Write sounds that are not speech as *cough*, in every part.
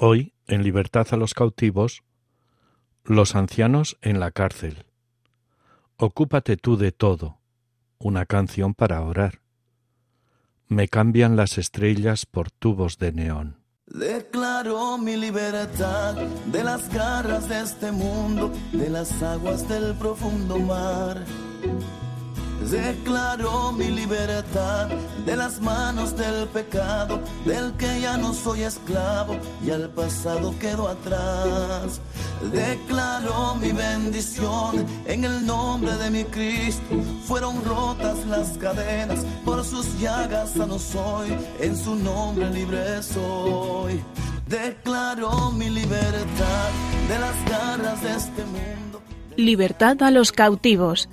Hoy, en libertad a los cautivos, los ancianos en la cárcel. Ocúpate tú de todo, una canción para orar. Me cambian las estrellas por tubos de neón. Declaro mi libertad de las garras de este mundo, de las aguas del profundo mar. Declaro mi libertad de las manos del pecado, del que ya no soy esclavo y al pasado quedo atrás. Declaro mi bendición en el nombre de mi Cristo. Fueron rotas las cadenas, por sus llagas sano soy, en su nombre libre soy. Declaro mi libertad de las garras de este mundo. Libertad a los cautivos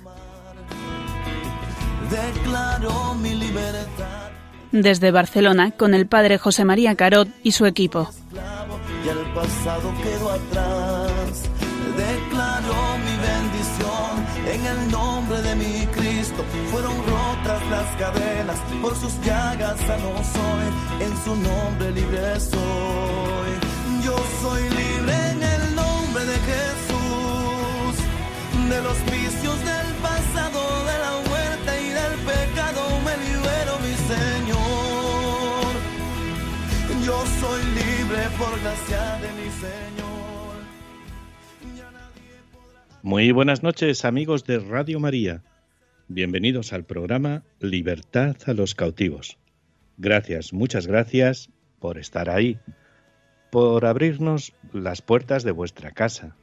Declaro mi libertad. Desde Barcelona, con el padre José María Carot y su equipo. Y el pasado quedó atrás. Declaro mi bendición en el nombre de mi Cristo. Fueron rotas las cadenas, por sus llagas sano soy. En su nombre libre soy. Yo soy libre en el nombre de Jesús. De los vicios del de mi Señor. Muy buenas noches amigos de Radio María. Bienvenidos al programa Libertad a los cautivos. Gracias, muchas gracias por estar ahí, por abrirnos las puertas de vuestra casa.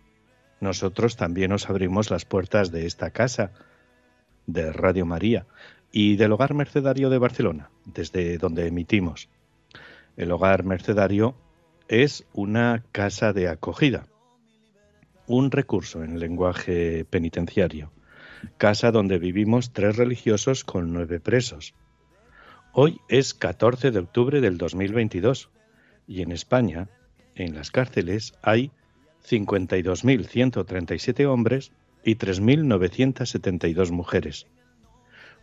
Nosotros también os abrimos las puertas de esta casa, de Radio María y del Hogar Mercedario de Barcelona, desde donde emitimos. El Hogar Mercedario es una casa de acogida, un recurso en lenguaje penitenciario, casa donde vivimos tres religiosos con nueve presos. Hoy es 14 de octubre del 2022 y en España, en las cárceles, hay 52.137 hombres y 3.972 mujeres.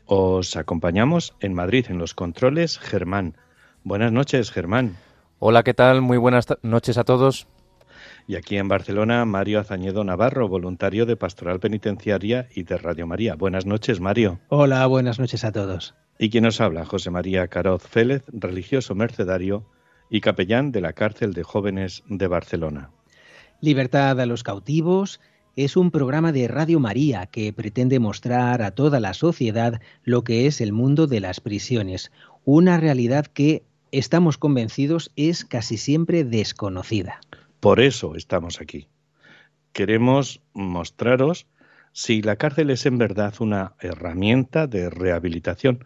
Os acompañamos en Madrid en los controles Germán. Buenas noches, Germán. Hola, ¿qué tal? Muy buenas noches a todos. Y aquí en Barcelona, Mario Azañedo Navarro, voluntario de Pastoral Penitenciaria y de Radio María. Buenas noches, Mario. Hola, buenas noches a todos. Y quien nos habla, José María Caroz Félez, religioso mercedario y capellán de la cárcel de jóvenes de Barcelona. Libertad a los cautivos es un programa de Radio María que pretende mostrar a toda la sociedad lo que es el mundo de las prisiones, una realidad que, estamos convencidos, es casi siempre desconocida. Por eso estamos aquí. Queremos mostraros si la cárcel es en verdad una herramienta de rehabilitación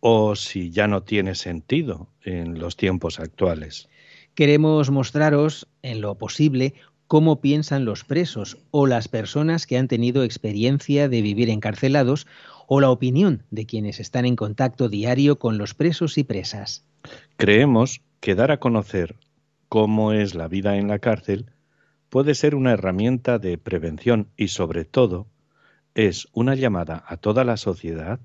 o si ya no tiene sentido en los tiempos actuales. Queremos mostraros, en lo posible, cómo piensan los presos o las personas que han tenido experiencia de vivir encarcelados o la opinión de quienes están en contacto diario con los presos y presas. Creemos que dar a conocer cómo es la vida en la cárcel puede ser una herramienta de prevención y sobre todo es una llamada a toda la sociedad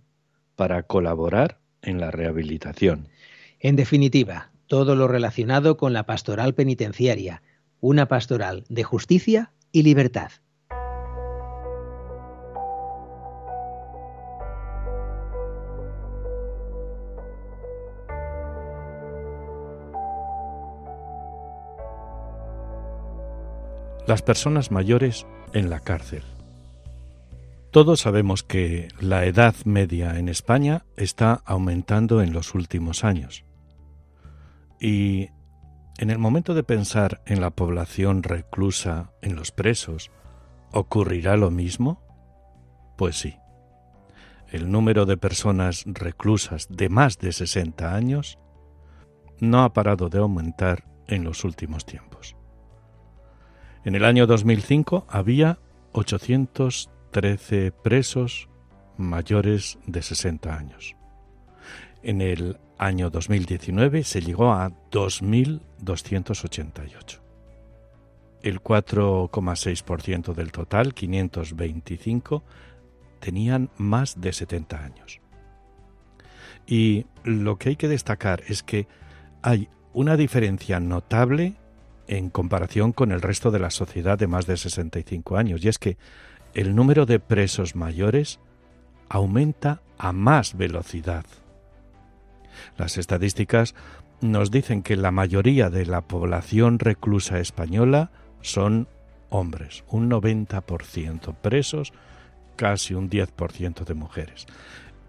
para colaborar en la rehabilitación. En definitiva, todo lo relacionado con la pastoral penitenciaria, una pastoral de justicia y libertad. Las personas mayores en la cárcel. Todos sabemos que la edad media en España está aumentando en los últimos años. Y en el momento de pensar en la población reclusa, en los presos, ¿ocurrirá lo mismo? Pues sí. El número de personas reclusas de más de 60 años no ha parado de aumentar en los últimos tiempos. En el año 2005 había 813 presos mayores de 60 años. En el año 2019 se llegó a 2.288. El 4,6% del total, 525, tenían más de 70 años. Y lo que hay que destacar es que hay una diferencia notable en comparación con el resto de la sociedad de más de 65 años, y es que el número de presos mayores aumenta a más velocidad. Las estadísticas nos dicen que la mayoría de la población reclusa española son hombres, un 90% presos, casi un 10% de mujeres.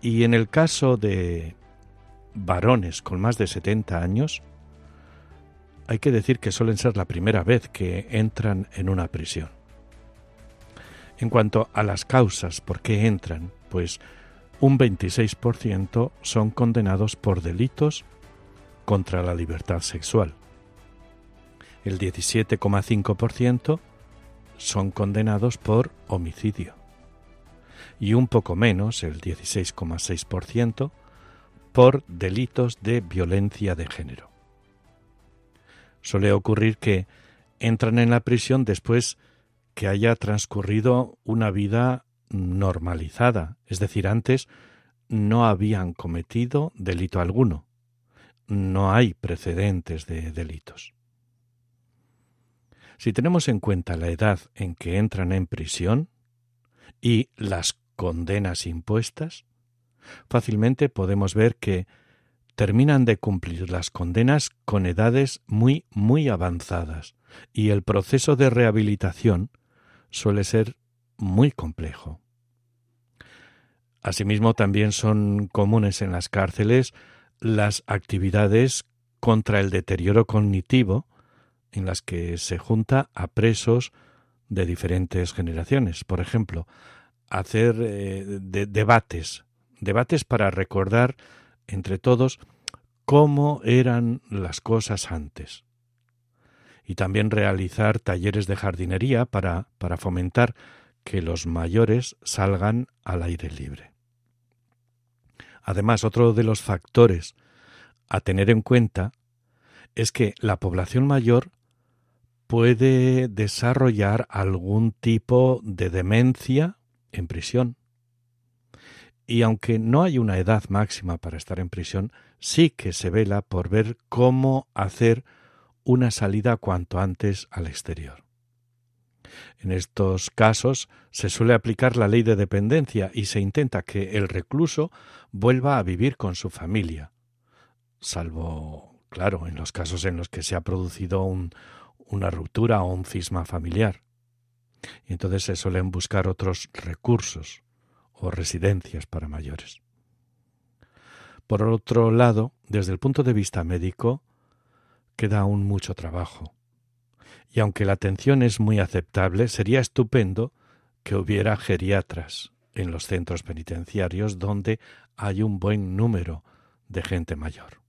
Y en el caso de varones con más de 70 años, hay que decir que suelen ser la primera vez que entran en una prisión. En cuanto a las causas por qué entran, pues un 26% son condenados por delitos contra la libertad sexual. El 17,5% son condenados por homicidio. Y un poco menos, el 16,6%, por delitos de violencia de género. Suele ocurrir que entran en la prisión después que haya transcurrido una vida normalizada, es decir, antes no habían cometido delito alguno. No hay precedentes de delitos. Si tenemos en cuenta la edad en que entran en prisión y las condenas impuestas, fácilmente podemos ver que terminan de cumplir las condenas con edades muy, muy avanzadas y el proceso de rehabilitación suele ser muy complejo. Asimismo, también son comunes en las cárceles las actividades contra el deterioro cognitivo en las que se junta a presos de diferentes generaciones. Por ejemplo, hacer eh, debates, debates para recordar entre todos cómo eran las cosas antes. Y también realizar talleres de jardinería para, para fomentar que los mayores salgan al aire libre. Además, otro de los factores a tener en cuenta es que la población mayor puede desarrollar algún tipo de demencia en prisión. Y aunque no hay una edad máxima para estar en prisión, sí que se vela por ver cómo hacer una salida cuanto antes al exterior. En estos casos se suele aplicar la ley de dependencia y se intenta que el recluso vuelva a vivir con su familia, salvo, claro, en los casos en los que se ha producido una ruptura o un cisma familiar. Y entonces se suelen buscar otros recursos o residencias para mayores. Por otro lado, desde el punto de vista médico, queda aún mucho trabajo. Y aunque la atención es muy aceptable, sería estupendo que hubiera geriatras en los centros penitenciarios donde hay un buen número de gente mayor.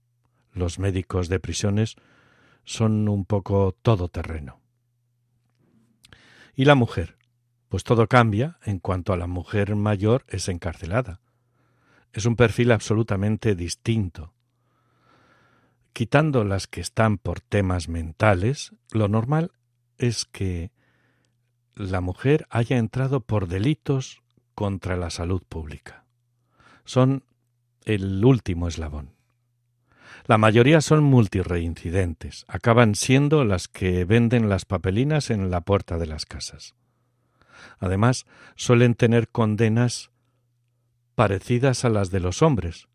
Los médicos de prisiones son un poco todoterreno. ¿Y la mujer? Pues todo cambia en cuanto a la mujer mayor es encarcelada. Es un perfil absolutamente distinto. Quitando las que están por temas mentales, lo normal es que la mujer haya entrado por delitos contra la salud pública. Son el último eslabón. La mayoría son multireincidentes, acaban siendo las que venden las papelinas en la puerta de las casas. Además, suelen tener condenas parecidas a las de los hombres,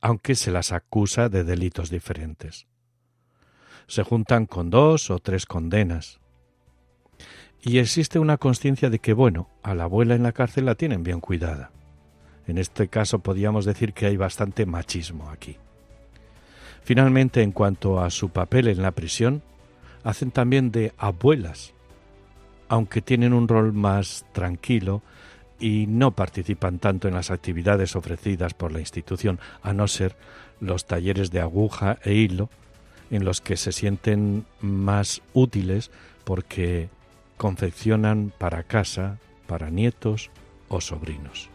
aunque se las acusa de delitos diferentes. Se juntan con dos o tres condenas. Y existe una conciencia de que, bueno, a la abuela en la cárcel la tienen bien cuidada. En este caso podríamos decir que hay bastante machismo aquí. Finalmente, en cuanto a su papel en la prisión, hacen también de abuelas, aunque tienen un rol más tranquilo y no participan tanto en las actividades ofrecidas por la institución, a no ser los talleres de aguja e hilo, en los que se sienten más útiles porque confeccionan para casa, para nietos o sobrinos.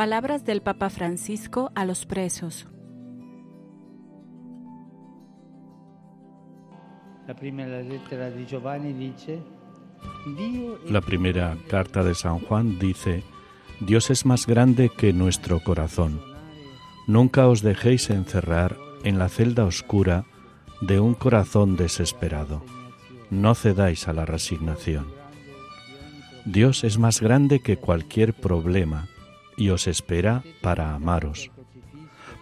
Palabras del Papa Francisco a los presos. La primera carta de San Juan dice, Dios es más grande que nuestro corazón. Nunca os dejéis encerrar en la celda oscura de un corazón desesperado. No cedáis a la resignación. Dios es más grande que cualquier problema y os espera para amaros.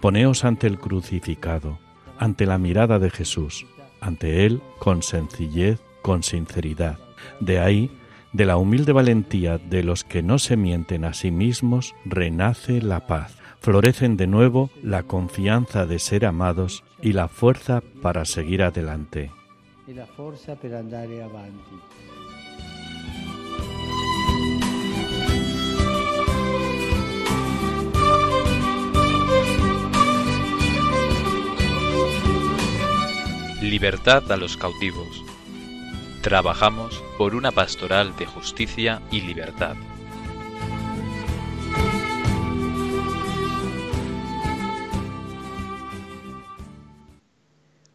Poneos ante el crucificado, ante la mirada de Jesús, ante Él con sencillez, con sinceridad. De ahí, de la humilde valentía de los que no se mienten a sí mismos, renace la paz. Florecen de nuevo la confianza de ser amados y la fuerza para seguir adelante. La fuerza. Libertad a los cautivos. Trabajamos por una pastoral de justicia y libertad.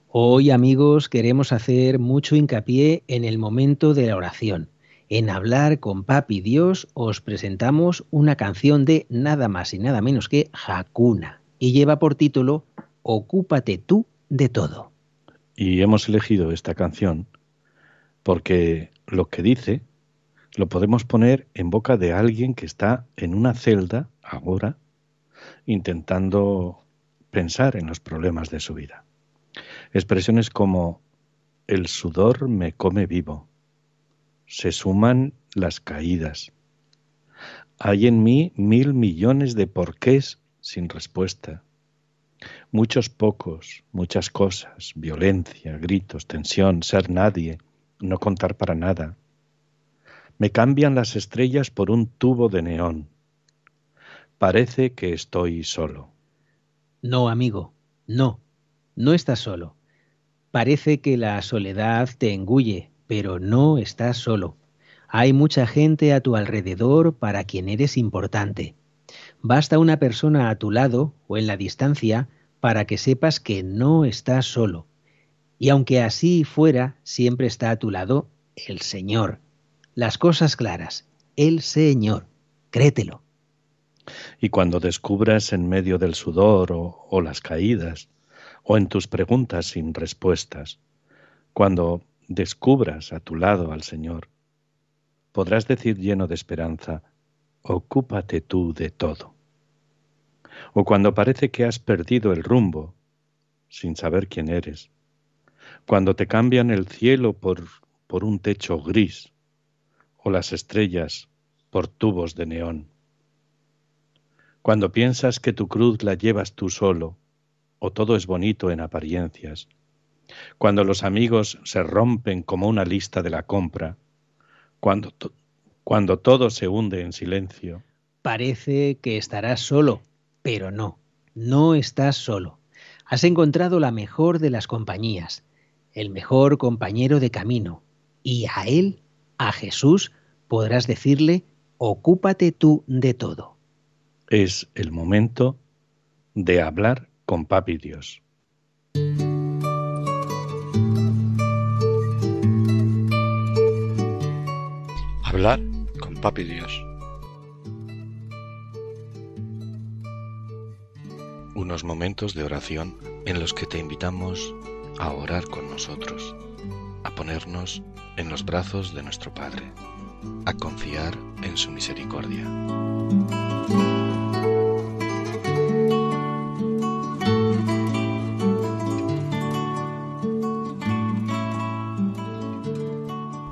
Hoy amigos queremos hacer mucho hincapié en el momento de la oración. En hablar con Papi Dios os presentamos una canción de nada más y nada menos que Hakuna y lleva por título Ocúpate tú de todo. Y hemos elegido esta canción porque lo que dice lo podemos poner en boca de alguien que está en una celda ahora intentando pensar en los problemas de su vida. Expresiones como el sudor me come vivo, se suman las caídas, hay en mí mil millones de porqués sin respuesta, Muchos pocos, muchas cosas, violencia, gritos, tensión, ser nadie, no contar para nada. Me cambian las estrellas por un tubo de neón. Parece que estoy solo. No, amigo, no, no estás solo. Parece que la soledad te engulle, pero no estás solo. Hay mucha gente a tu alrededor para quien eres importante. Basta una persona a tu lado o en la distancia para que sepas que no estás solo. Y aunque así fuera, siempre está a tu lado el Señor. Las cosas claras, el Señor. Créetelo. Y cuando descubras en medio del sudor o, o las caídas, o en tus preguntas sin respuestas, cuando descubras a tu lado al Señor, podrás decir lleno de esperanza, ocúpate tú de todo o cuando parece que has perdido el rumbo sin saber quién eres, cuando te cambian el cielo por, por un techo gris o las estrellas por tubos de neón, cuando piensas que tu cruz la llevas tú solo o todo es bonito en apariencias, cuando los amigos se rompen como una lista de la compra, cuando, cuando todo se hunde en silencio. Parece que estarás solo pero no, no estás solo. Has encontrado la mejor de las compañías, el mejor compañero de camino, y a él, a Jesús, podrás decirle, ocúpate tú de todo. Es el momento de hablar con Papi Dios. Hablar con Papi Dios. Unos momentos de oración en los que te invitamos a orar con nosotros, a ponernos en los brazos de nuestro Padre, a confiar en su misericordia.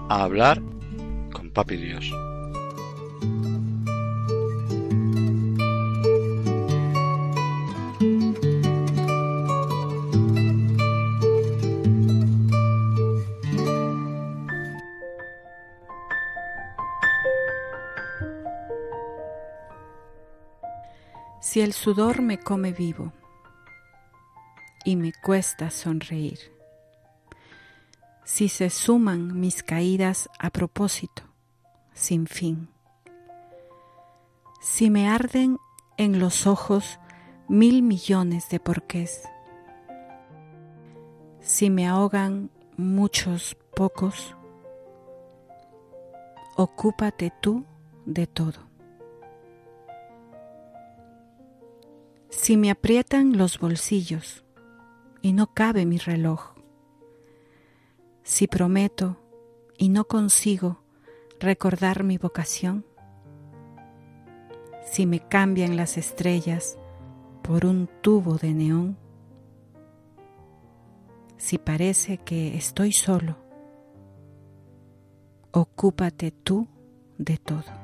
A hablar con Papi Dios. El sudor me come vivo y me cuesta sonreír, si se suman mis caídas a propósito, sin fin, si me arden en los ojos mil millones de porqués. Si me ahogan muchos pocos, ocúpate tú de todo. Si me aprietan los bolsillos y no cabe mi reloj, si prometo y no consigo recordar mi vocación, si me cambian las estrellas por un tubo de neón, si parece que estoy solo, ocúpate tú de todo.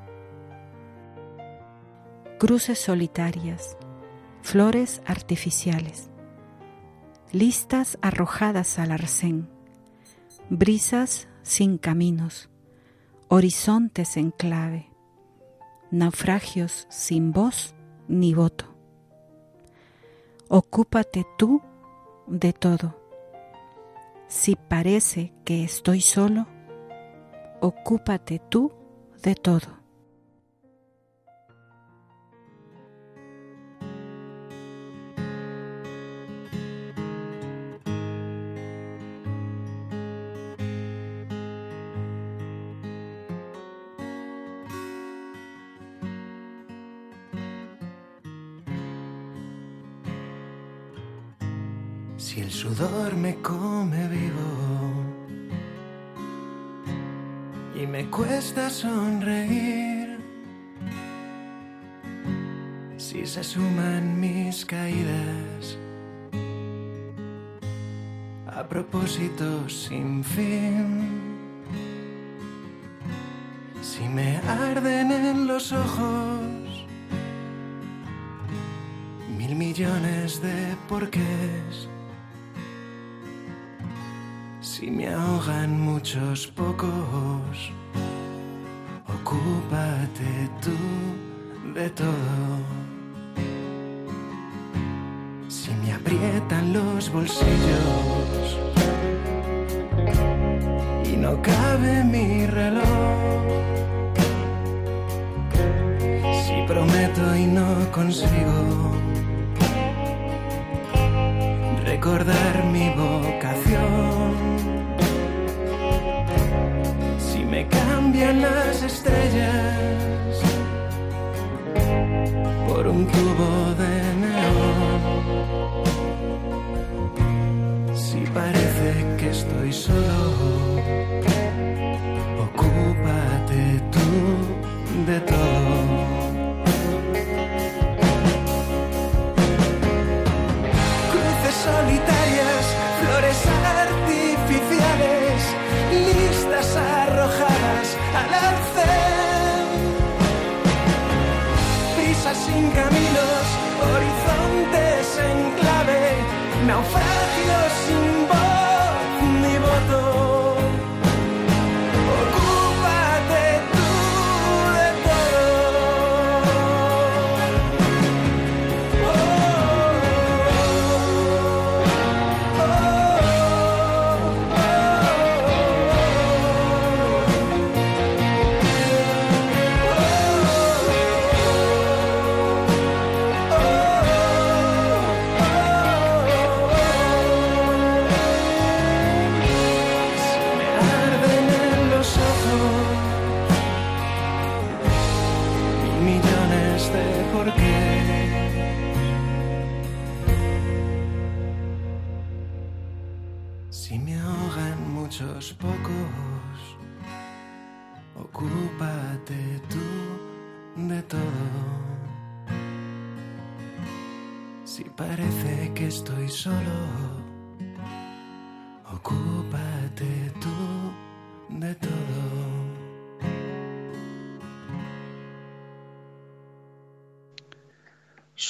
Cruces solitarias, flores artificiales, listas arrojadas al arcén, brisas sin caminos, horizontes en clave, naufragios sin voz ni voto. Ocúpate tú de todo. Si parece que estoy solo, ocúpate tú de todo. Sudor me come vivo. Y me cuesta sonreír, si se suman mis caídas a propósito sin fin, si me arden en los ojos mil millones de porqués si me ahogan muchos pocos, ocúpate tú de todo. Si me aprietan los bolsillos y no cabe mi reloj, si prometo y no consigo recordar mi vocación. Cambian las estrellas por un tubo de neón. Si parece que estoy solo, ocúpate tú de todo. Sin caminos, horizontes en clave, naufragios sin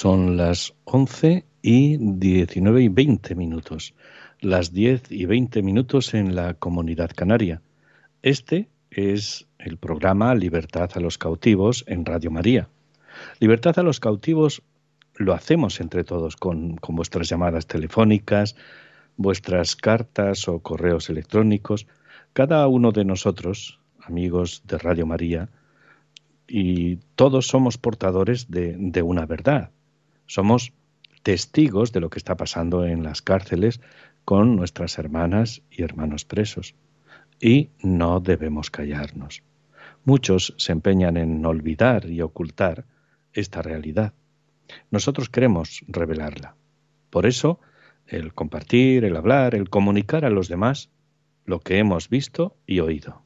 Son las 11 y 19 y 20 minutos, las 10 y 20 minutos en la comunidad canaria. Este es el programa Libertad a los cautivos en Radio María. Libertad a los cautivos lo hacemos entre todos con, con vuestras llamadas telefónicas, vuestras cartas o correos electrónicos. Cada uno de nosotros, amigos de Radio María, y todos somos portadores de, de una verdad. Somos testigos de lo que está pasando en las cárceles con nuestras hermanas y hermanos presos. Y no debemos callarnos. Muchos se empeñan en olvidar y ocultar esta realidad. Nosotros queremos revelarla. Por eso, el compartir, el hablar, el comunicar a los demás lo que hemos visto y oído.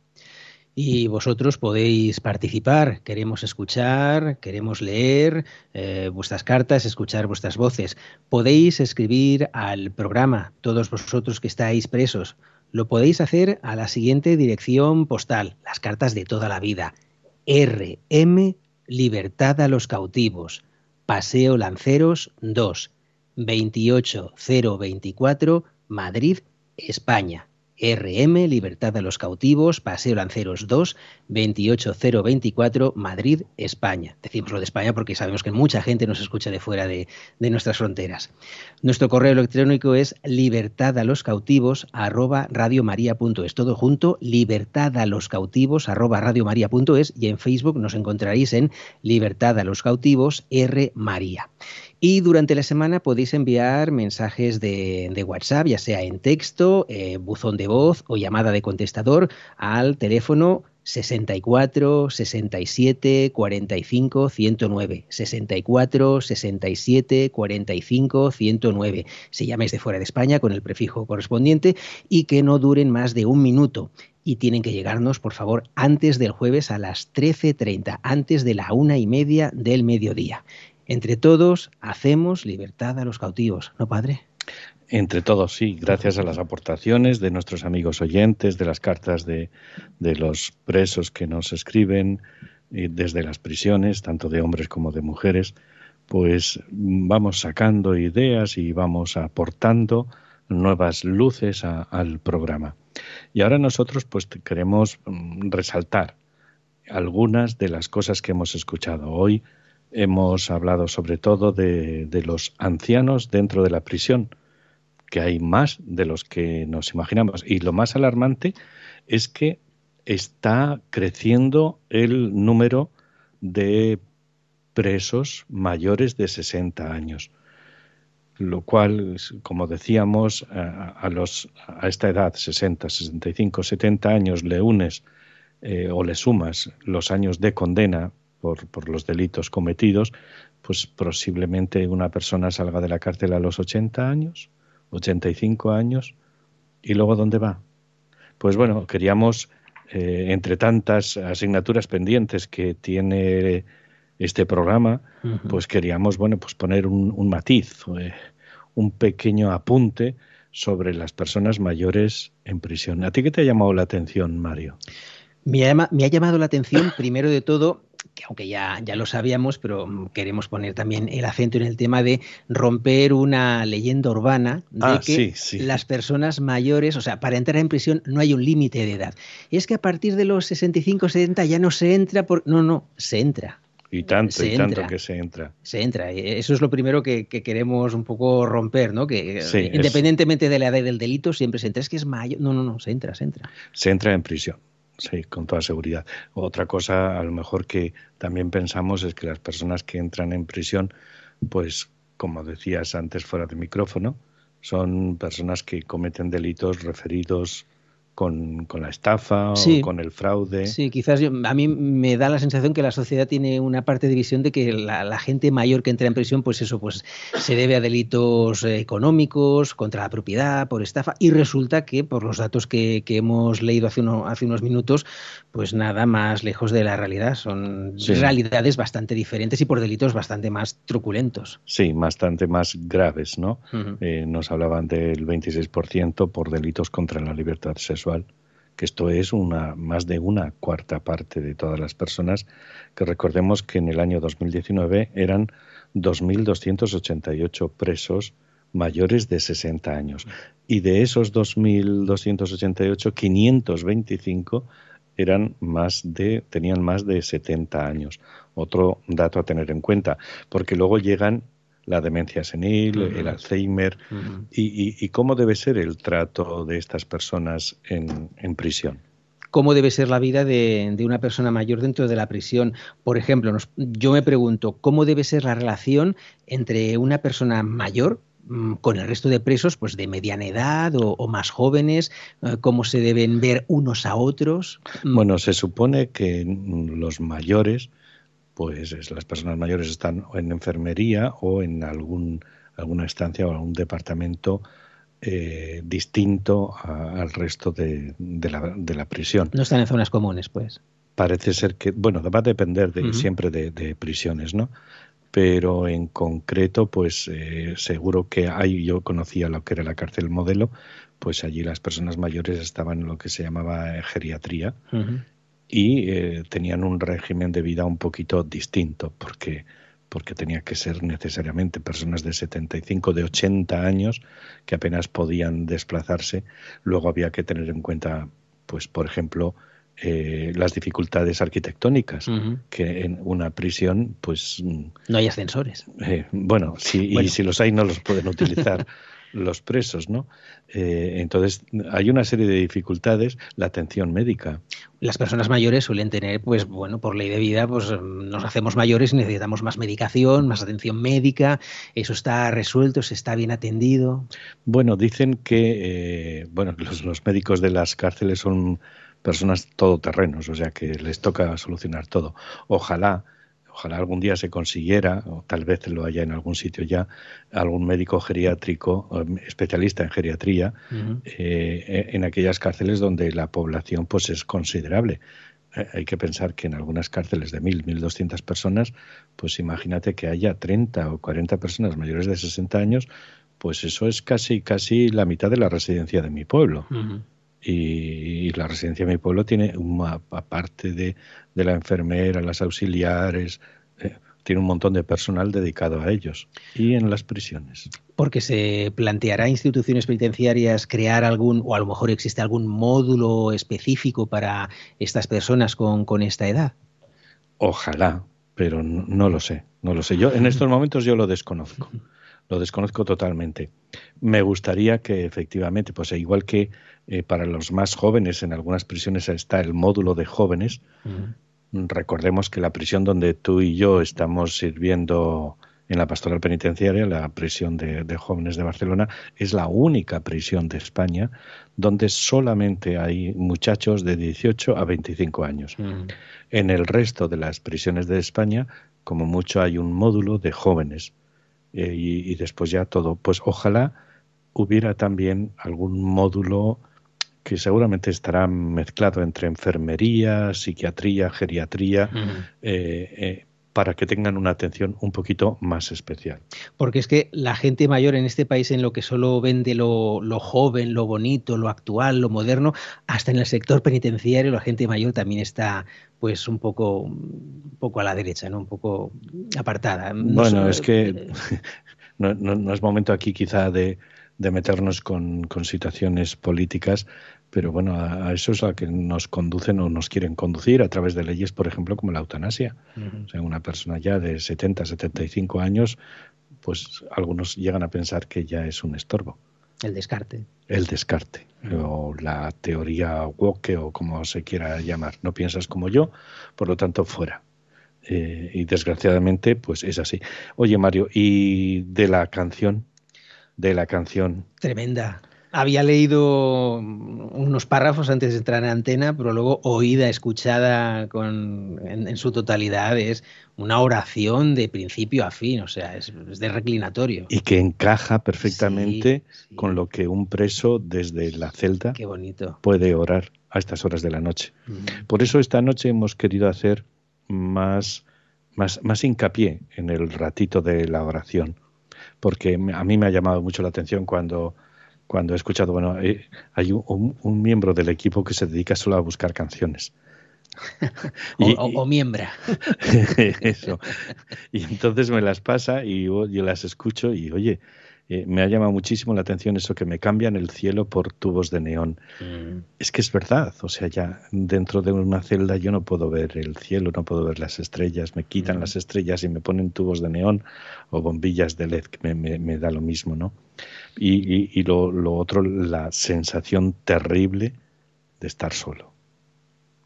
Y vosotros podéis participar, queremos escuchar, queremos leer eh, vuestras cartas, escuchar vuestras voces. Podéis escribir al programa, todos vosotros que estáis presos. Lo podéis hacer a la siguiente dirección postal, las cartas de toda la vida. RM Libertad a los cautivos, Paseo Lanceros 2, 28024, Madrid, España. RM, Libertad a los Cautivos, Paseo Lanceros 2, 28024, Madrid, España. Decimos lo de España porque sabemos que mucha gente nos escucha de fuera de, nuestras fronteras. Nuestro correo electrónico es libertad a los cautivos arroba radiomaria.es. Todo junto, libertad a los cautivos arroba radiomaria.es y en Facebook nos encontraréis en Libertad a los Cautivos R María. Y durante la semana podéis enviar mensajes de, WhatsApp, ya sea en texto, eh, buzón de voz o llamada de contestador al teléfono 64 67 45 109 64 67 45 109 si llamáis de fuera de España con el prefijo correspondiente y que no duren más de un minuto. Y tienen que llegarnos por favor antes del jueves a las 13.30 antes de la una y media del mediodía entre todos hacemos libertad a los cautivos, ¿no, padre? Entre todos, sí, gracias a las aportaciones de nuestros amigos oyentes, de las cartas de, los presos que nos escriben desde las prisiones, tanto de hombres como de mujeres, pues vamos sacando ideas y vamos aportando nuevas luces al programa. Y ahora nosotros pues queremos mm, resaltar algunas de las cosas que hemos escuchado hoy Hemos hablado sobre todo de, los ancianos dentro de la prisión, que hay más de los que nos imaginamos. Y lo más alarmante es que está creciendo el número de presos mayores de 60 años, lo cual, como decíamos, a, los, a esta edad, 60, 65, 70 años, le unes eh, o le sumas los años de condena por, los delitos cometidos, pues posiblemente una persona salga de la cárcel a los 80 años, 85 años, y luego ¿dónde va? Pues bueno, queríamos, eh, entre tantas asignaturas pendientes que tiene este programa, pues queríamos, bueno, pues poner un, matiz, eh, un pequeño apunte sobre las personas mayores en prisión. ¿A ti qué te ha llamado la atención, Mario? Me ha, me ha llamado la atención, primero de todo, que aunque ya, ya lo sabíamos, pero queremos poner también el acento en el tema de romper una leyenda urbana de ah, que las personas mayores, o sea, para entrar en prisión no hay un límite de edad. es que a partir de los 65, 70 ya no se entra, por... no, no, se entra. Y tanto, y tanto que se entra. Se entra. Eso es lo primero que, queremos un poco romper, ¿no? Que independientemente de la edad del delito, siempre se entra. Es que es mayor. No, no, no, se entra, se entra. Se entra en prisión. Sí, con toda seguridad. Otra cosa, a lo mejor que también pensamos es que las personas que entran en prisión, pues como decías antes fuera de micrófono, son personas que cometen delitos referidos con, la estafa o con el fraude. Sí, quizás a mí me da la sensación que la sociedad tiene una parte de visión de que la, gente mayor que entra en prisión, pues eso, pues se debe a delitos eh, económicos, contra la propiedad, por estafa, y resulta que por los datos que, hemos leído hace, hace unos minutos, pues nada más lejos de la realidad. Son realidades bastante diferentes y por delitos bastante más truculentos. Sí, bastante más graves, ¿no? Eh, nos hablaban del 26% por delitos contra la libertad sexual que esto es una, más de una cuarta parte de todas las personas, que recordemos que en el año 2019 eran 2.288 presos mayores de 60 años. Y de esos 2.288, 525 eran más de, tenían más de 70 años. Otro dato a tener en cuenta, porque luego llegan la demencia senil, el Alzheimer, y, cómo debe ser el trato de estas personas en, prisión. cómo debe ser la vida de, una persona mayor dentro de la prisión. Por ejemplo, yo me pregunto, ¿cómo debe ser la relación entre una persona mayor mm, con el resto de presos, pues de mediana edad o, más jóvenes, eh, cómo se deben ver unos a otros. Mm. Bueno, se supone que los mayores, pues las personas mayores están en enfermería o en algún, alguna estancia o algún departamento eh, distinto al resto de, la, de, la, prisión. No están en zonas comunes, pues. Parece ser que, bueno, va a depender de, siempre de, prisiones, ¿no? Pero en concreto, pues eh, seguro que hay, yo conocía lo que era la cárcel modelo, pues allí las personas mayores estaban en lo que se llamaba geriatría y eh, tenían un régimen de vida un poquito distinto, porque porque tenía que ser necesariamente personas de 75, de 80 años que apenas podían desplazarse. Luego había que tener en cuenta, pues, por ejemplo, eh, las dificultades arquitectónicas, que en una prisión, pues... No hay ascensores. Eh, bueno, sí, y si los hay no los pueden *laughs* utilizar. Los presos, ¿no? Eh, entonces, hay una serie de dificultades, la atención médica. Las personas mayores suelen tener, pues bueno, por ley de vida, pues nos hacemos mayores y necesitamos más medicación, más atención médica. ¿Eso está resuelto? ¿Se está bien atendido? Bueno, dicen que, eh, bueno, los, los médicos de las cárceles son personas todoterrenos, o sea que les toca solucionar todo. Ojalá ojalá algún día se consiguiera, o tal vez lo haya en algún sitio ya, algún médico geriátrico, especialista en geriatría, eh, en aquellas cárceles donde la población pues es considerable. Eh, hay que pensar que en algunas cárceles de 1.000, 1.200 personas, pues imagínate que haya 30 o 40 personas mayores de 60 años, pues eso es casi, casi la mitad de la residencia de mi pueblo. Y, la residencia de mi pueblo tiene, una, aparte de, de, la enfermera, las auxiliares, eh, tiene un montón de personal dedicado a ellos. Y en las prisiones. Porque se planteará instituciones penitenciarias crear algún, o a lo mejor existe algún módulo específico para estas personas con, con esta edad. Ojalá, pero no, no, lo sé, no lo sé. Yo en estos momentos yo lo desconozco *laughs* lo desconozco totalmente. Me gustaría que efectivamente, pues igual que eh, para los más jóvenes en algunas prisiones está el módulo de jóvenes, recordemos que la prisión donde tú y yo estamos sirviendo en la pastoral penitenciaria, la prisión de, jóvenes de Barcelona, es la única prisión de España donde solamente hay muchachos de 18 a 25 años. En el resto de las prisiones de España, como mucho, hay un módulo de jóvenes eh, y, después ya todo. Pues ojalá hubiera también algún módulo que seguramente estará mezclado entre enfermería, psiquiatría, geriatría, eh, eh, para que tengan una atención un poquito más especial. Porque es que la gente mayor en este país en lo que solo vende lo, lo, joven, lo bonito, lo actual, lo moderno, hasta en el sector penitenciario la gente mayor también está pues un poco, un poco a la derecha, ¿no? Un poco apartada. bueno, es que *laughs* no, no, es momento aquí quizá de, de meternos con, con, situaciones políticas, pero bueno, a, eso es a que nos conducen o nos quieren conducir a través de leyes, por ejemplo, como la eutanasia. O sea, una persona ya de 70, 75 años, pues algunos llegan a pensar que ya es un estorbo. El descarte. El descarte, o la teoría woke o como se quiera llamar. No piensas como yo, por lo tanto, fuera. Eh, y desgraciadamente, pues es así. Oye, Mario, ¿y de la canción? De la canción. Tremenda había leído unos párrafos antes de entrar en antena, pero luego oída, escuchada con, en, su totalidad, es una oración de principio a fin, o sea, es, de reclinatorio. Y que encaja perfectamente con lo que un preso desde la celda puede orar a estas horas de la noche. Por eso esta noche hemos querido hacer más, más, más hincapié en el ratito de la oración, porque a mí me ha llamado mucho la atención cuando cuando he escuchado, bueno, eh, hay un, miembro del equipo que se dedica solo a buscar canciones. *laughs* o, miembra. *laughs* Eso. Y entonces me las pasa y yo, las escucho y oye, eh, me ha llamado muchísimo la atención eso que me cambian el cielo por tubos de neón. Mm. Es que es verdad, o sea, ya dentro de una celda yo no puedo ver el cielo, no puedo ver las estrellas, me quitan mm. las estrellas y me ponen tubos de neón o bombillas de LED, que me, me da lo mismo, ¿no? Y, y, lo, lo, otro, la sensación terrible de estar solo.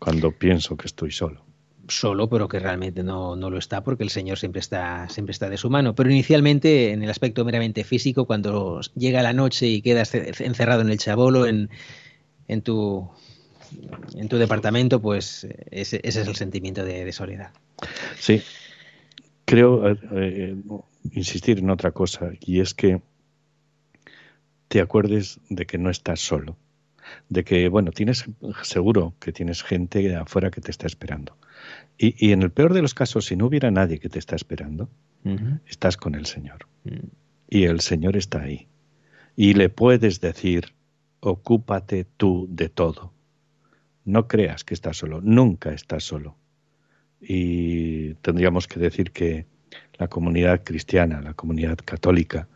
cuando pienso que estoy solo. Solo, pero que realmente no, no, lo está porque el Señor siempre está, siempre está de su mano. Pero inicialmente, en el aspecto meramente físico, cuando llega la noche y quedas encerrado en el chabolo, en, en, tu, en tu departamento, pues ese, es el sentimiento de, soledad. Sí, creo eh, eh, insistir en otra cosa, y es que te acuerdes de que no estás solo de que, bueno, tienes seguro que tienes gente afuera que te está esperando. Y, en el peor de los casos, si no hubiera nadie que te está esperando, estás con el Señor. Mm. Y el Señor está ahí. Y le puedes decir, ocúpate tú de todo. No creas que estás solo, nunca estás solo. Y tendríamos que decir que la comunidad cristiana, la comunidad católica,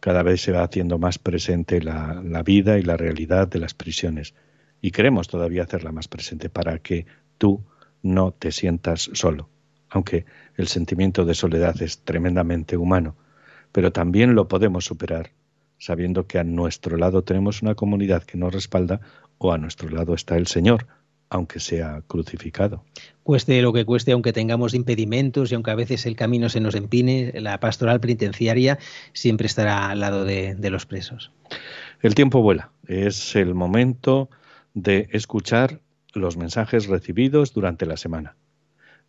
cada vez se va haciendo más presente la, vida y la realidad de las prisiones. Y queremos todavía hacerla más presente para que tú no te sientas solo. Aunque el sentimiento de soledad es tremendamente humano, pero también lo podemos superar sabiendo que a nuestro lado tenemos una comunidad que nos respalda o a nuestro lado está el Señor, aunque sea crucificado. Cueste lo que cueste, aunque tengamos impedimentos y aunque a veces el camino se nos empine, la pastoral penitenciaria siempre estará al lado de, los presos. El tiempo vuela. Es el momento de escuchar los mensajes recibidos durante la semana.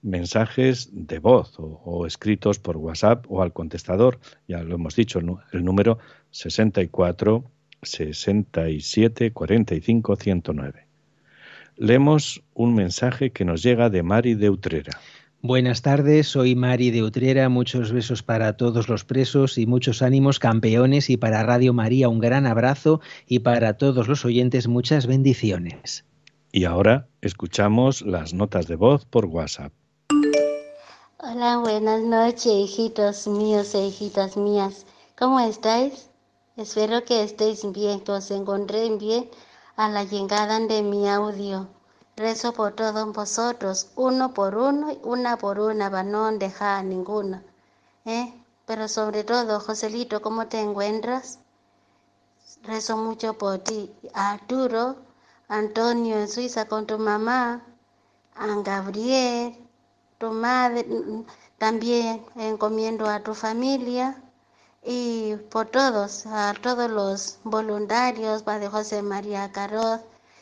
Mensajes de voz o, escritos por WhatsApp o al contestador, ya lo hemos dicho, el número 64 67 45 109 leemos un mensaje que nos llega de Mari de Utrera. Buenas tardes, soy Mari de Utrera, muchos besos para todos los presos y muchos ánimos campeones y para Radio María un gran abrazo y para todos los oyentes muchas bendiciones. Y ahora escuchamos las notas de voz por WhatsApp. Hola, buenas noches, hijitos míos e hijitas mías. ¿Cómo estáis? Espero que estéis bien, que os encontréis bien a la llegada de mi audio. Rezo por todos vosotros, uno por uno y una por una, para no dejar a ninguno. ¿eh? Pero sobre todo, Joselito, ¿cómo te encuentras? Rezo mucho por ti. Arturo, Antonio en Suiza con tu mamá, a Gabriel, tu madre, también encomiendo a tu familia y por todos, a todos los voluntarios, Padre José María Caroz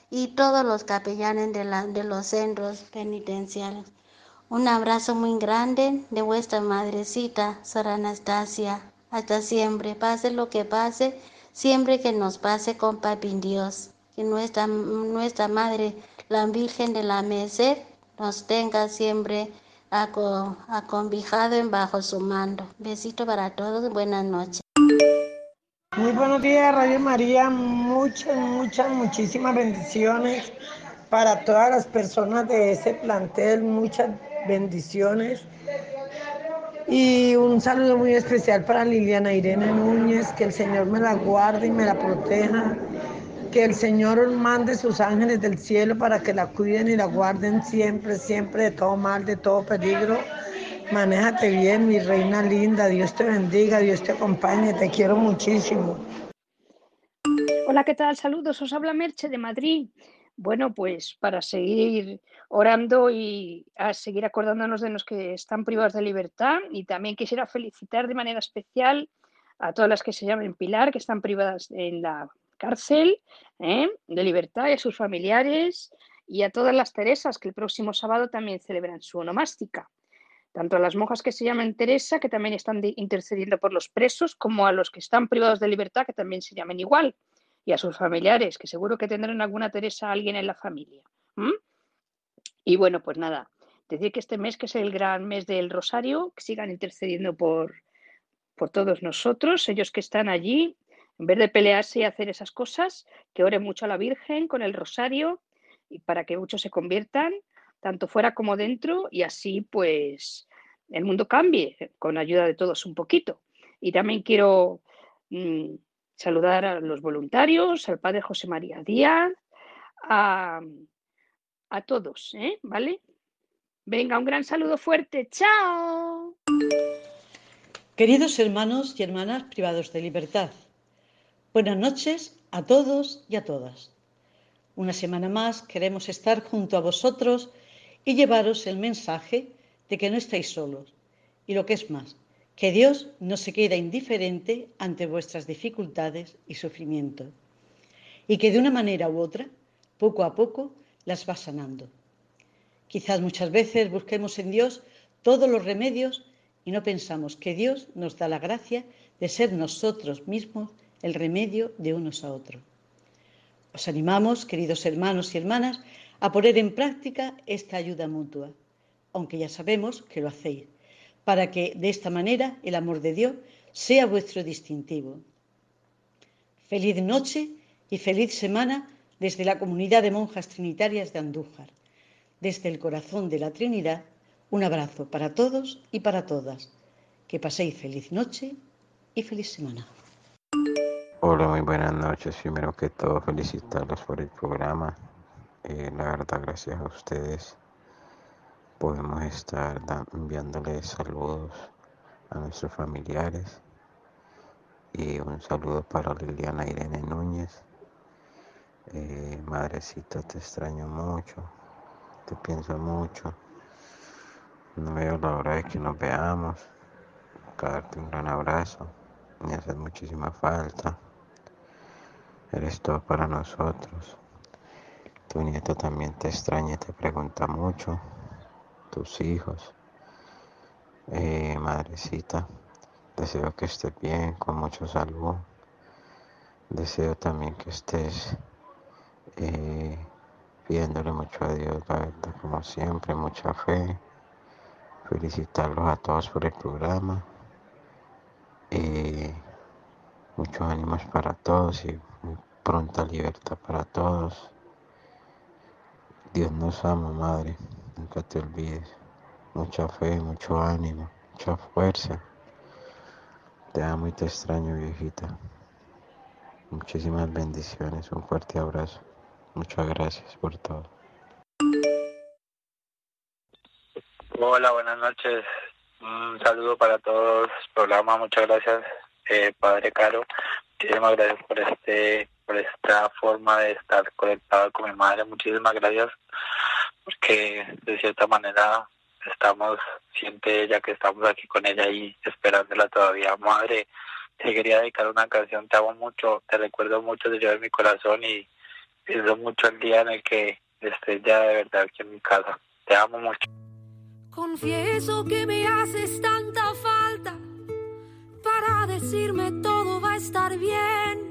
y todos los capellanes de, la, de los centros penitenciarios. Un abrazo muy grande de vuestra madrecita, Sor Anastasia. Hasta siempre, pase lo que pase, siempre que nos pase con Papi Dios. Que nuestra, nuestra Madre, la Virgen de la Merced, nos tenga siempre acombijado en bajo su mando. Besito para todos, buenas noches. Muy buenos días, Radio María. Muchas, muchas, muchísimas bendiciones para todas las personas de ese plantel. Muchas bendiciones. Y un saludo muy especial para Liliana Irene Núñez. Que el Señor me la guarde y me la proteja que el Señor mande sus ángeles del cielo para que la cuiden y la guarden siempre, siempre de todo mal, de todo peligro. Manéjate bien, mi reina linda. Dios te bendiga, Dios te acompañe. Te quiero muchísimo. Hola, ¿qué tal? Saludos. Os habla Merche de Madrid. Bueno, pues para seguir orando y a seguir acordándonos de los que están privados de libertad y también quisiera felicitar de manera especial a todas las que se llamen Pilar, que están privadas en la cárcel ¿eh? de libertad y a sus familiares y a todas las Teresas que el próximo sábado también celebran su onomástica. Tanto a las monjas que se llaman Teresa, que también están intercediendo por los presos, como a los que están privados de libertad, que también se llaman igual, y a sus familiares, que seguro que tendrán alguna Teresa, alguien en la familia. Y bueno, pues nada, decir que este mes, que es el gran mes del Rosario, que sigan intercediendo por, por todos nosotros, ellos que están allí en vez de pelearse y hacer esas cosas, que ore mucho a la Virgen con el rosario y para que muchos se conviertan, tanto fuera como dentro, y así pues el mundo cambie con ayuda de todos un poquito. Y también quiero mm, saludar a los voluntarios, al padre José María Díaz, a, a todos, ¿eh? ¿vale? Venga, un gran saludo fuerte. ¡Chao! Queridos hermanos y hermanas privados de libertad, Buenas noches a todos y a todas. Una semana más queremos estar junto a vosotros y llevaros el mensaje de que no estáis solos. Y lo que es más, que Dios no se queda indiferente ante vuestras dificultades y sufrimientos. Y que de una manera u otra, poco a poco, las va sanando. Quizás muchas veces busquemos en Dios todos los remedios y no pensamos que Dios nos da la gracia de ser nosotros mismos el remedio de unos a otros. Os animamos, queridos hermanos y hermanas, a poner en práctica esta ayuda mutua, aunque ya sabemos que lo hacéis, para que de esta manera el amor de Dios sea vuestro distintivo. Feliz noche y feliz semana desde la comunidad de monjas trinitarias de Andújar. Desde el corazón de la Trinidad, un abrazo para todos y para todas. Que paséis feliz noche y feliz semana. Hola, muy buenas noches. Primero que todo, felicitarlos por el programa. Eh, la verdad, gracias a ustedes podemos estar enviándoles saludos a nuestros familiares. Y un saludo para Liliana Irene Núñez. Eh, madrecita, te extraño mucho te pienso mucho. No veo la hora de que nos veamos, darte un gran abrazo, me haces muchísima falta. Eres todo para nosotros. Tu nieto también te extraña y te pregunta mucho. Tus hijos. Eh, madrecita, deseo que estés bien, con mucho salud. Deseo también que estés eh, pidiéndole mucho a Dios, la verdad, como siempre, mucha fe. Felicitarlos a todos por el programa. y muchos ánimos para todos y pronta libertad para todos. Dios nos ama, Madre, nunca te olvides. Mucha fe, mucho ánimo, mucha fuerza. Te amo y te extraño, viejita. Muchísimas bendiciones, un fuerte abrazo. Muchas gracias por todo. Hola, buenas noches. Un saludo para todos. Programa, muchas gracias, eh, Padre Caro. Muchísimas gracias por este, por esta forma de estar conectado con mi madre. Muchísimas gracias, porque de cierta manera estamos, siente ella que estamos aquí con ella y esperándola todavía. Madre, te quería dedicar una canción. Te amo mucho, te recuerdo mucho de yo en mi corazón y pienso mucho el día en el que estés ya de verdad aquí en mi casa. Te amo mucho. Confieso que me haces tanta falta para decirme todo va a estar bien,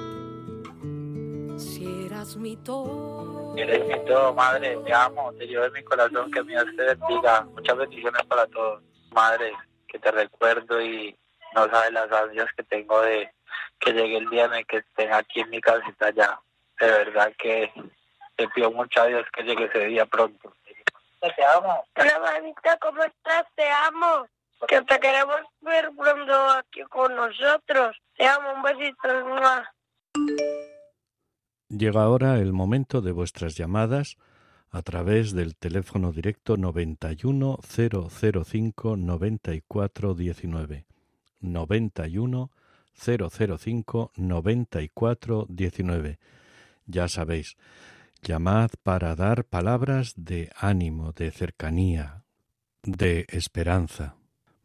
si eras mi todo. Eres mi todo, madre, te amo, te llevo en mi corazón, que mi Dios te bendiga. Muchas bendiciones para todos. Madre, que te recuerdo y no sabes las ansias que tengo de que llegue el día en el que estén aquí en mi casita ya. De verdad que te pido mucho a Dios que llegue ese día pronto te amo. Hola, mamita, ¿cómo estás? Te amo. Que te queremos ver pronto aquí con nosotros. Te amo, un besito. Llega ahora el momento de vuestras llamadas a través del teléfono directo 91 005 94 19. 91 005 94 19. Ya sabéis, Llamad para dar palabras de ánimo, de cercanía, de esperanza.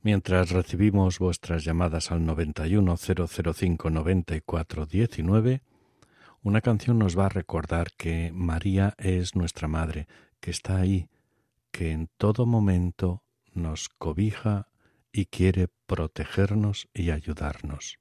Mientras recibimos vuestras llamadas al 910059419, una canción nos va a recordar que María es nuestra Madre, que está ahí, que en todo momento nos cobija y quiere protegernos y ayudarnos.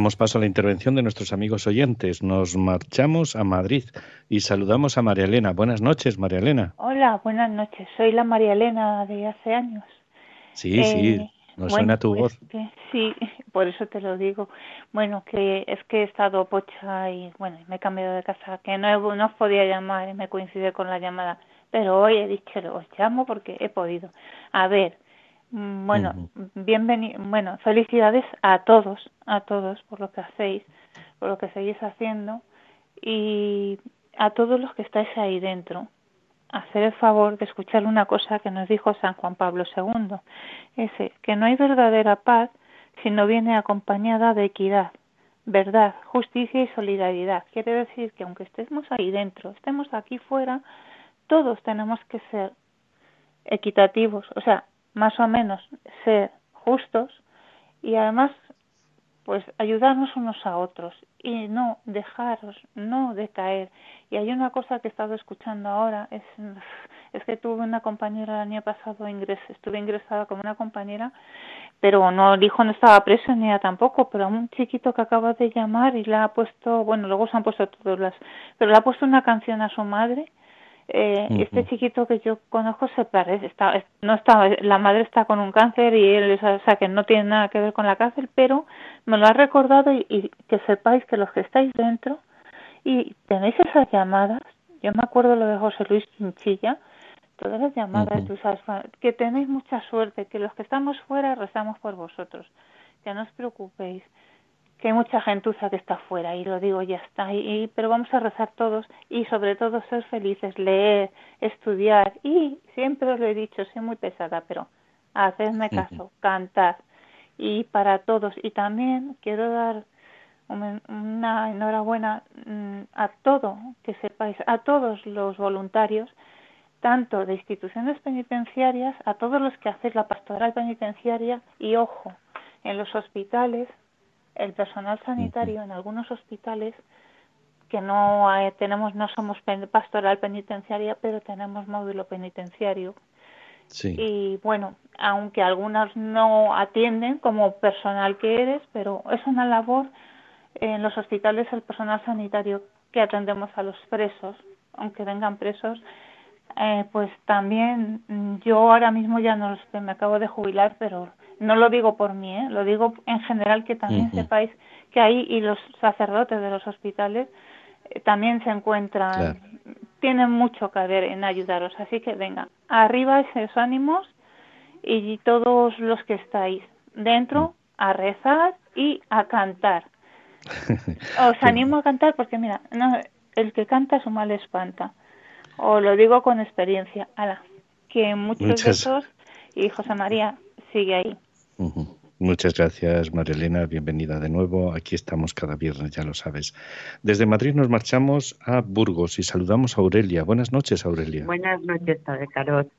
Damos paso a la intervención de nuestros amigos oyentes. Nos marchamos a Madrid y saludamos a María Elena. Buenas noches, María Elena. Hola, buenas noches. Soy la María Elena de hace años. Sí, sí, Eh, nos bueno, suena tu pues voz. que- sí, *laughs* por eso te lo digo. Bueno, que es que he estado pocha y bueno, me he cambiado de casa, que no, no os podía llamar y me coincide con la llamada. Pero hoy he dicho, os llamo porque he podido. A ver, mm, bueno, bienvenido, bueno, felicidades a todos, a todos por lo que hacéis, por lo que seguís haciendo y a todos los que estáis ahí dentro. Hacer el favor de escuchar una cosa que nos dijo San Juan Pablo II, ese, que no hay verdadera paz si no viene acompañada de equidad, verdad, justicia y solidaridad. Quiere decir que aunque estemos ahí dentro, estemos aquí fuera, todos tenemos que ser equitativos, o sea, más o menos ser justos y además pues ayudarnos unos a otros y no dejaros, no decaer. Y hay una cosa que he estado escuchando ahora, es, *laughs* es que tuve una compañera el año pasado, ingres, estuve ingresada con una compañera, pero no, el hijo no estaba preso ni ella tampoco, pero un chiquito que acaba de llamar y le ha puesto, bueno, luego se han puesto todas las, pero le ha puesto una canción a su madre eh, este chiquito que yo conozco se parece, está, es- no está, la madre está con un cáncer y él, o sea, que no tiene nada que ver con la cárcel, pero me lo ha recordado y, y que sepáis que los que estáis dentro y tenéis esas llamadas, yo me acuerdo lo de José Luis Chinchilla, todas las llamadas, tú sabes, que tenéis mucha suerte, que los que estamos fuera rezamos por vosotros, que no os preocupéis, que hay mucha gentuza que está fuera y lo digo ya está y, y- pero vamos a rezar todos y sobre todo ser felices leer estudiar y siempre os lo he dicho soy muy pesada pero hacedme caso cantar y para todos y también quiero dar un- una enhorabuena mm, a todo que sepáis a todos los voluntarios tanto de instituciones penitenciarias a todos los que hacéis la pastoral penitenciaria y ojo en los hospitales el personal sanitario en algunos hospitales que no eh, tenemos no somos pastoral penitenciaria pero tenemos módulo penitenciario Sí. y bueno aunque algunos no atienden como personal que eres pero es una labor en los hospitales el personal sanitario que atendemos a los presos aunque vengan presos eh, pues también yo ahora mismo ya no me acabo de jubilar, pero no lo digo por mí, ¿eh? lo digo en general que también sepáis que ahí y los sacerdotes de los hospitales eh, también se encuentran, Claro. tienen mucho que ver en ayudaros, así que venga, arriba esos ánimos y todos los que estáis dentro a rezar y a cantar. *laughs* Os animo a cantar porque mira, no, el que canta su mal espanta. Os lo digo con experiencia. Ala, que muchos Muchas- besos y José María sigue ahí. Muchas gracias, María. Bienvenida de nuevo. Aquí estamos cada viernes, ya lo sabes. Desde Madrid nos marchamos a Burgos y saludamos a Aurelia. Buenas noches, Aurelia. Buenas noches, Padre Carot.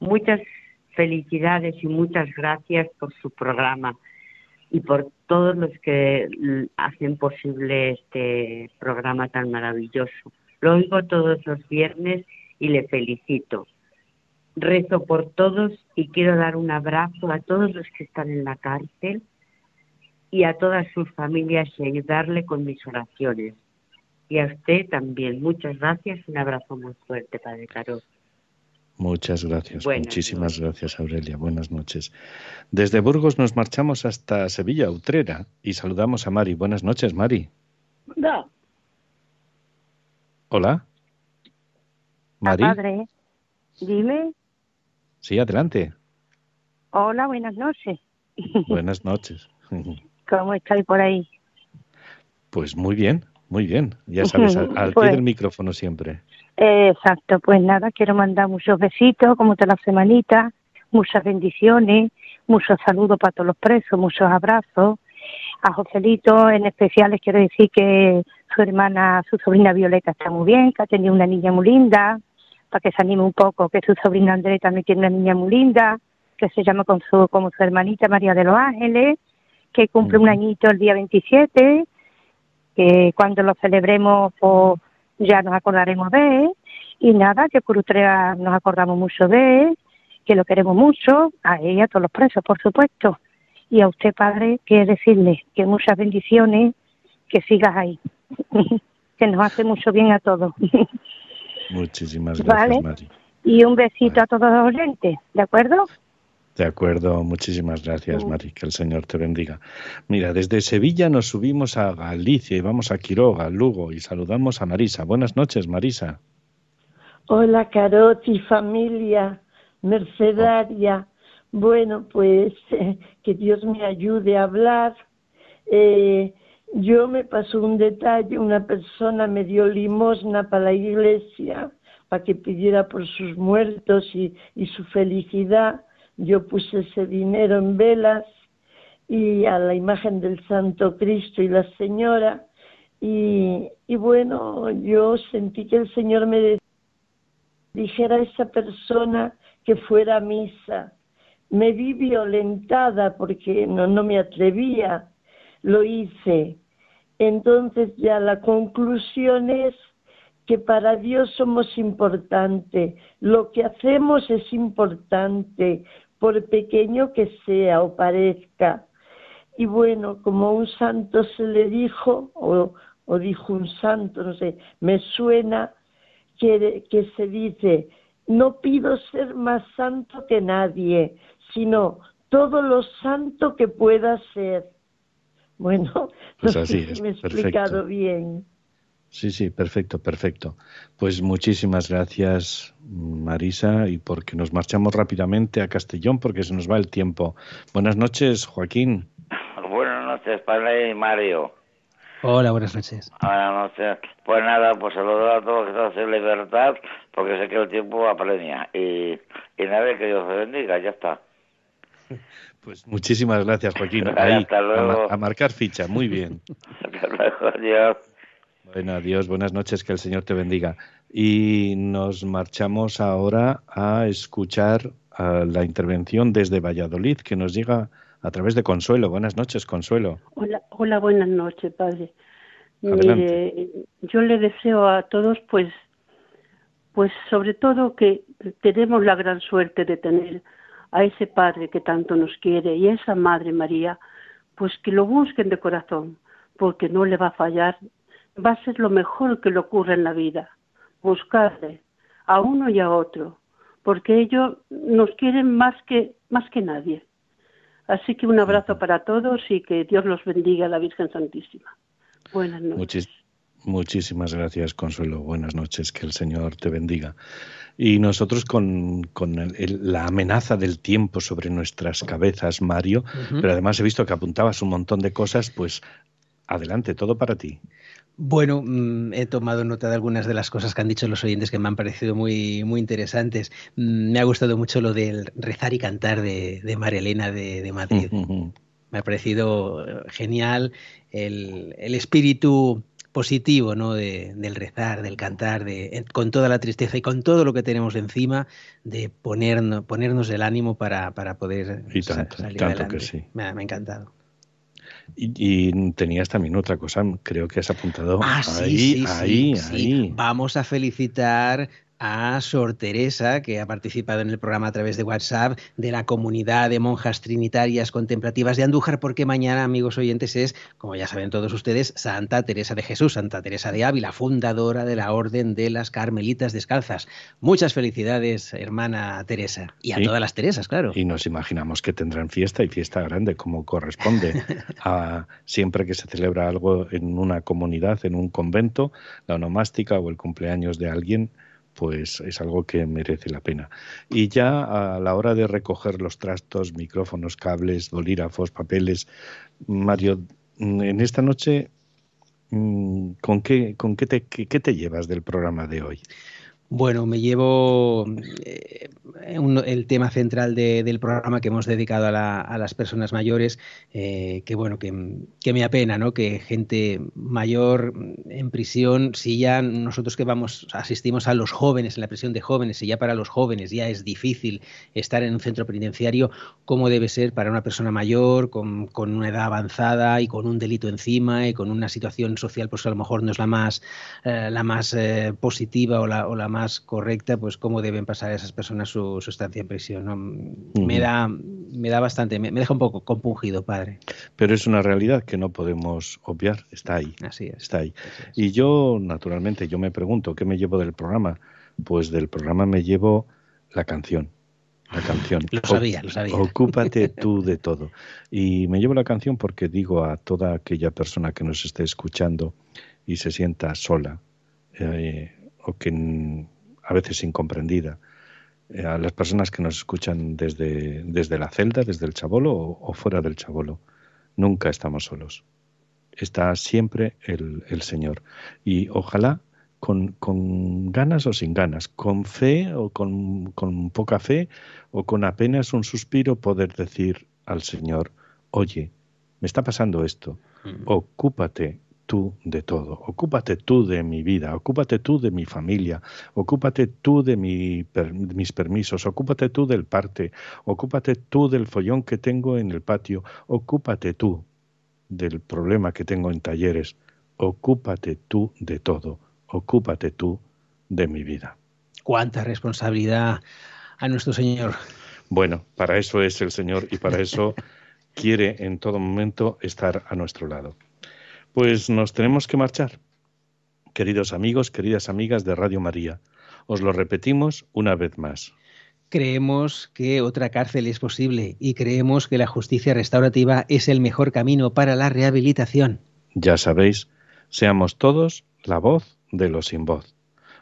Muchas felicidades y muchas gracias por su programa y por todos los que hacen posible este programa tan maravilloso. Lo oigo todos los viernes y le felicito. Rezo por todos y quiero dar un abrazo a todos los que están en la cárcel y a todas sus familias y ayudarle con mis oraciones. Y a usted también. Muchas gracias. Un abrazo muy fuerte, Padre Carot. Muchas gracias. Buenas Muchísimas gracias, Aurelia. Buenas noches. Desde Burgos nos marchamos hasta Sevilla, Utrera, y saludamos a Mari. Buenas noches, Mari. No, Hola. Mari. padre, dime. Sí, adelante. Hola, buenas noches. Buenas noches. *laughs* ¿Cómo estáis por ahí? Pues muy bien, muy bien. Ya sabes, al, al pie *laughs* Pues- del micrófono siempre. Eh, exacto, pues nada, quiero mandar muchos besitos, como toda la semanita, muchas bendiciones, muchos saludos para todos los presos, muchos abrazos. A Joselito en especial les quiero decir que su hermana, su sobrina Violeta está muy bien, que ha tenido una niña muy linda, para que se anime un poco, que su sobrina André también tiene una niña muy linda, que se llama con su, como su hermanita María de los Ángeles, que cumple un añito el día 27, que cuando lo celebremos pues, ya nos acordaremos de él, y nada, que por Utrea nos acordamos mucho de él, que lo queremos mucho, a ella, a todos los presos, por supuesto. Y a usted, padre, quiero decirle que muchas bendiciones, que sigas ahí, *laughs* que nos hace mucho bien a todos. *laughs* Muchísimas gracias, Mari. Y un besito a todos los oyentes, ¿de acuerdo? De acuerdo, muchísimas gracias, Mari, que el Señor te bendiga. Mira, desde Sevilla nos subimos a Galicia y vamos a Quiroga, Lugo, y saludamos a Marisa. Buenas noches, Marisa. Hola, Carot y familia mercedaria. Bueno, pues eh, *laughs* que Dios me ayude a hablar. Eh, yo me pasó un detalle, una persona me dio limosna para la iglesia, para que pidiera por sus muertos y, y su felicidad. Yo puse ese dinero en velas y a la imagen del Santo Cristo y la Señora. Y, bueno, yo sentí que el Señor me dijera a esa persona que fuera a misa. Me vi violentada porque no, no me atrevía, lo hice. Entonces ya la conclusión es que para Dios somos importantes, lo que hacemos es importante, por pequeño que sea o parezca. Y bueno, como un santo se le dijo, o, dijo un santo, no sé, me suena que se dice, no pido ser más santo que nadie, sino todo lo santo que pueda ser. Bueno, *laughs* pues no así sé es, si me he explicado bien. Sí, sí, perfecto, perfecto. Pues muchísimas gracias, Marisa, y porque nos marchamos rápidamente a Castellón porque se nos va el tiempo. Buenas noches, Joaquín. Buenas noches, padre y Mario. Hola, buenas noches. Buenas noches. Pues nada, pues saludar a todos que están en libertad, porque sé que el tiempo apremia. Y, y nada, que Dios te bendiga, ya está. *laughs* Pues muchísimas gracias, Joaquín. *laughs* Hasta Ahí, luego. A, ma- a marcar ficha, muy bien. *laughs* Hasta luego, adiós. Bueno, adiós, buenas noches, que el Señor te bendiga. Y nos marchamos ahora a escuchar ah, la intervención desde Valladolid que nos llega a través de Consuelo. Buenas noches, Consuelo. Hola, hola, buenas noches, padre. Adelante. Mire, yo le deseo a todos, pues, pues sobre todo que tenemos la gran suerte de tener a ese padre que tanto nos quiere y a esa madre María, pues que lo busquen de corazón, porque no le va a fallar, va a ser lo mejor que le ocurre en la vida, buscarle a uno y a otro, porque ellos nos quieren más que más que nadie. Así que un abrazo para todos y que Dios los bendiga, la Virgen Santísima. Buenas noches. Muchis- muchísimas gracias, Consuelo. Buenas noches, que el Señor te bendiga. Y nosotros con, con el- el- la amenaza del tiempo sobre nuestras cabezas, Mario, pero además he visto que apuntabas un montón de cosas, pues adelante, todo para ti. Bueno, mm, he tomado nota de algunas de las cosas que han dicho los oyentes que me han parecido muy, muy interesantes. Mm, Me ha gustado mucho lo del rezar y cantar de, de María Elena de, de Madrid. Me ha parecido eh, genial el, el espíritu positivo ¿no? de- del rezar, del cantar, de, con toda la tristeza y con todo lo que tenemos encima, de ponernos, ponernos el ánimo para, para poder Y tanto, salir tanto adelante. que sí. Me ha, me ha encantado. Y, y tenías también otra cosa, creo que has apuntado Ah, ahí, sí, sí, ahí, sí. ahí. Vamos a felicitar a Sor Teresa, que ha participado en el programa a través de WhatsApp de la comunidad de monjas trinitarias contemplativas de Andújar, porque mañana, amigos oyentes, es, como ya saben todos ustedes, Santa Teresa de Jesús, Santa Teresa de Ávila, fundadora de la Orden de las Carmelitas Descalzas. Muchas felicidades, hermana Teresa, y a Sí. todas las Teresas, claro. Y nos imaginamos que tendrán fiesta y fiesta grande, como corresponde. a, siempre que se celebra algo en una comunidad, en un convento, la onomástica o el cumpleaños de alguien, pues es algo que merece la pena. Y ya a la hora de recoger los trastos, micrófonos, cables, bolígrafos, papeles, Mario, mm, en esta noche, mm, ¿con qué, con qué, te, qué- qué te llevas del programa de hoy? Bueno, me llevo eh, un- el tema central de- del programa que hemos dedicado a, la- las personas mayores, eh, que bueno, que, me apena, ¿no? Que gente mayor en prisión, si ya nosotros que vamos, asistimos a los jóvenes, en la prisión de jóvenes, si ya para los jóvenes ya es difícil estar en un centro penitenciario, ¿cómo debe ser para una persona mayor, con, una edad avanzada y con un delito encima y con una situación social, pues a lo mejor no es la más, eh, la más eh, positiva o la, o la más más correcta, pues cómo deben pasar esas personas su, estancia en prisión. Me da, me da bastante, me, deja un poco compungido, padre. Pero es una realidad que no podemos obviar, está ahí. Así es. Está ahí. Y yo, naturalmente, yo me pregunto, ¿qué me llevo del programa? Pues del programa me llevo la canción la canción. Lo sabía, lo sabía. Ocúpate *laughs* tú de todo. Y me llevo la canción porque digo a toda aquella persona que nos esté escuchando y se sienta sola eh, o que a veces incomprendida, eh, a las personas que nos escuchan desde, desde la celda, desde el chabolo o, fuera del chabolo, nunca estamos solos. Está siempre el, el Señor. Y ojalá con, ganas o sin ganas, con fe o con, poca fe o con apenas un suspiro poder decir al Señor, oye, me está pasando esto, mm. ocúpate tú de todo, ocúpate tú de mi vida, ocúpate tú de mi familia, ocúpate tú de mis permisos, ocúpate tú del parte, ocúpate tú del follón que tengo en el patio, ocúpate tú del problema que tengo en talleres, ocúpate tú de todo ocúpate tú de mi vida. Cuánta responsabilidad a nuestro Señor. Bueno, para eso es el Señor y para eso *laughs* quiere en todo momento estar a nuestro lado. Pues nos tenemos que marchar. Queridos amigos, queridas amigas de Radio María, os lo repetimos una vez más. Creemos que otra cárcel es posible y creemos que la justicia restaurativa es el mejor camino para la rehabilitación. Ya sabéis, seamos todos la voz de los sin voz.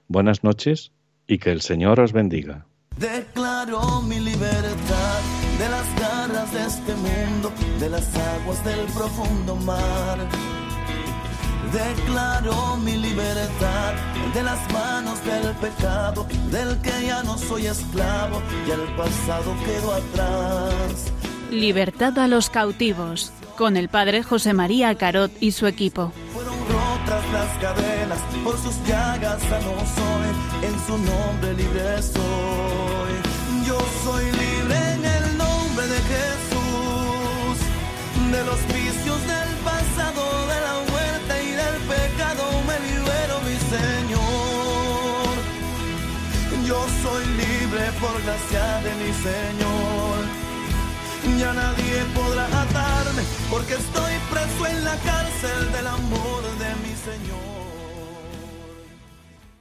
Buenas noches y que el Señor os bendiga. Declaro mi libertad de las garras de este mundo, de las aguas del profundo mar. Declaro mi libertad de las manos del pecado, del que ya no soy esclavo y el pasado quedó atrás. Libertad a los cautivos, con el padre José María Carot y su equipo tras las cadenas, por sus llagas sano soy, en su nombre libre soy. Yo soy libre en el nombre de Jesús, de los por gracia de mi Señor ya nadie podrá atarme, porque estoy preso en la cárcel del amor de mi Señor.